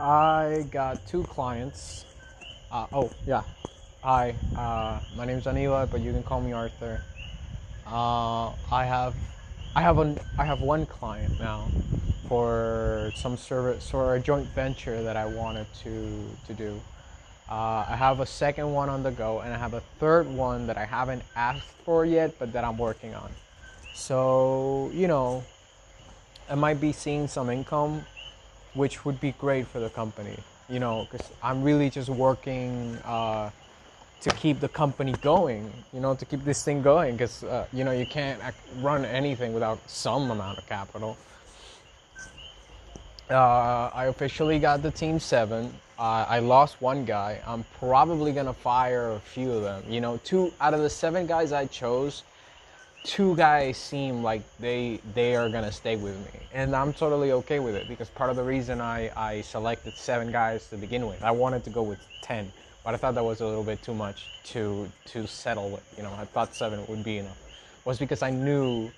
I got two clients. Uh, oh, yeah. Hi, uh, my name's Anila, but you can call me Arthur. Uh, I have, I have an, I have one client now for some service or a joint venture that I wanted to to do. Uh, I have a second one on the go, and I have a third one that I haven't asked for yet, but that I'm working on. So you know, I might be seeing some income, which would be great for the company. You know, because I'm really just working uh, to keep the company going. You know, to keep this thing going, because uh, you know you can't run anything without some amount of capital. Uh, I officially got the team seven. Uh, I lost one guy. I'm probably gonna fire a few of them. You know, two out of the seven guys I chose, two guys seem like they they are gonna stay with me, and I'm totally okay with it because part of the reason I I selected seven guys to begin with, I wanted to go with ten, but I thought that was a little bit too much to to settle with. You know, I thought seven would be enough. Was because I knew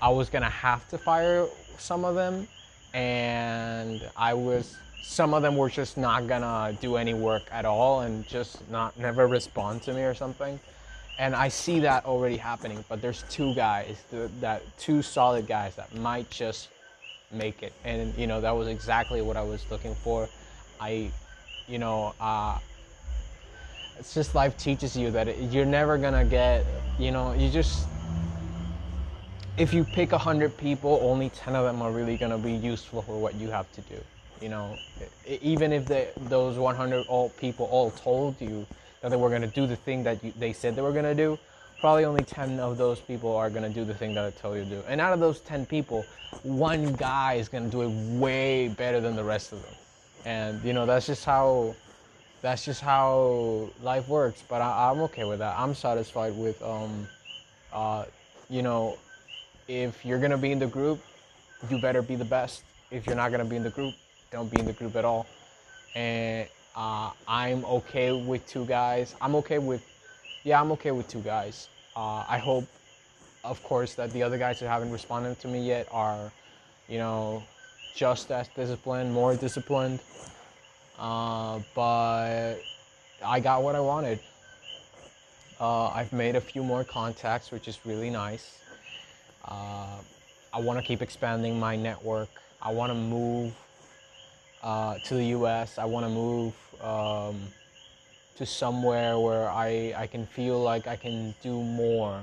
I was gonna have to fire some of them and I was some of them were just not gonna do any work at all and just not never respond to me or something. And I see that already happening, but there's two guys that two solid guys that might just make it, and you know that was exactly what I was looking for. I, you know, uh, it's just life teaches you that it, you're never gonna get, you know, you just if you pick 100 people, only 10 of them are really going to be useful for what you have to do. You know, even if those 100 all people all told you that they were going to do the thing that you, they said they were going to do, probably only 10 of those people are going to do the thing that I told you to do. And out of those 10 people, one guy is going to do it way better than the rest of them. And, you know, that's just how that's just how life works. But I, am okay with that. I'm satisfied with, um, uh, you know, if you're gonna be in the group, you better be the best. If you're not gonna be in the group, don't be in the group at all. And uh, I'm okay with two guys. I'm okay with, yeah, I'm okay with two guys. Uh, I hope, of course, that the other guys who haven't responded to me yet are, you know, just as disciplined, more disciplined. Uh, but I got what I wanted. Uh, I've made a few more contacts, which is really nice. Uh, I want to keep expanding my network. I want to move uh, to the U.S. I want to move um, to somewhere where I, I can feel like I can do more.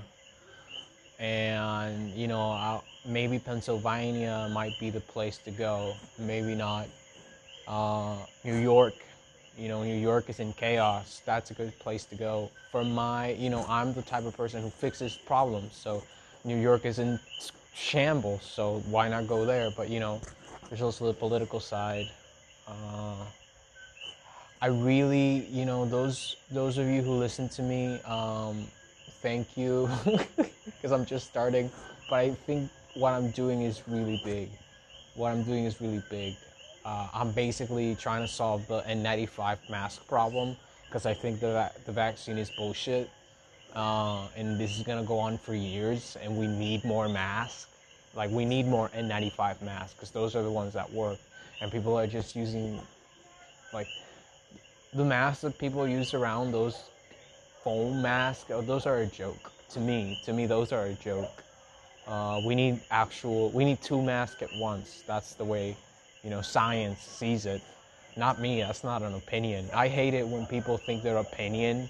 And, you know, I'll, maybe Pennsylvania might be the place to go. Maybe not. Uh, New York, you know, New York is in chaos. That's a good place to go. For my, you know, I'm the type of person who fixes problems. So New York is in shambles, so why not go there? But you know, there's also the political side. Uh, I really, you know, those those of you who listen to me, um, thank you, because I'm just starting. But I think what I'm doing is really big. What I'm doing is really big. Uh, I'm basically trying to solve the N95 mask problem because I think that the vaccine is bullshit uh, and this is gonna go on for years, and we need more masks. Like we need more N95 masks because those are the ones that work, and people are just using like the masks that people use around those foam masks. Oh, those are a joke to me. To me, those are a joke. Uh, we need actual. We need two masks at once. That's the way, you know, science sees it. Not me. That's not an opinion. I hate it when people think their opinion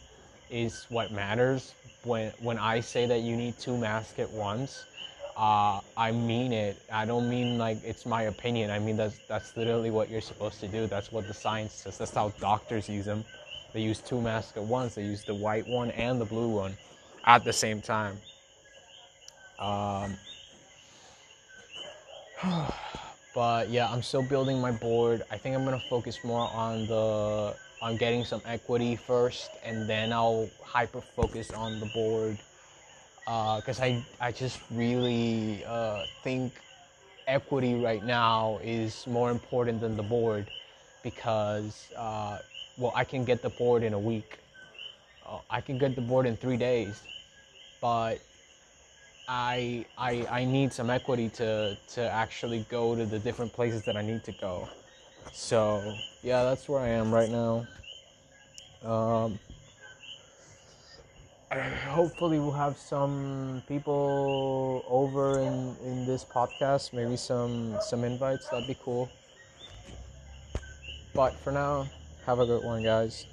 is what matters. When when I say that you need two masks at once, uh, I mean it. I don't mean like it's my opinion. I mean that's that's literally what you're supposed to do. That's what the science says. That's how doctors use them. They use two masks at once. They use the white one and the blue one at the same time. Um, but yeah, I'm still building my board. I think I'm gonna focus more on the on getting some equity first, and then I'll hyper focus on the board because uh, I I just really uh, think equity right now is more important than the board because uh, well I can get the board in a week, uh, I can get the board in three days, but I I I need some equity to to actually go to the different places that I need to go So yeah, that's where I am right now. Um, hopefully we'll have some people over in, in this podcast maybe some some invites. That'd be cool. But for now have a good one guys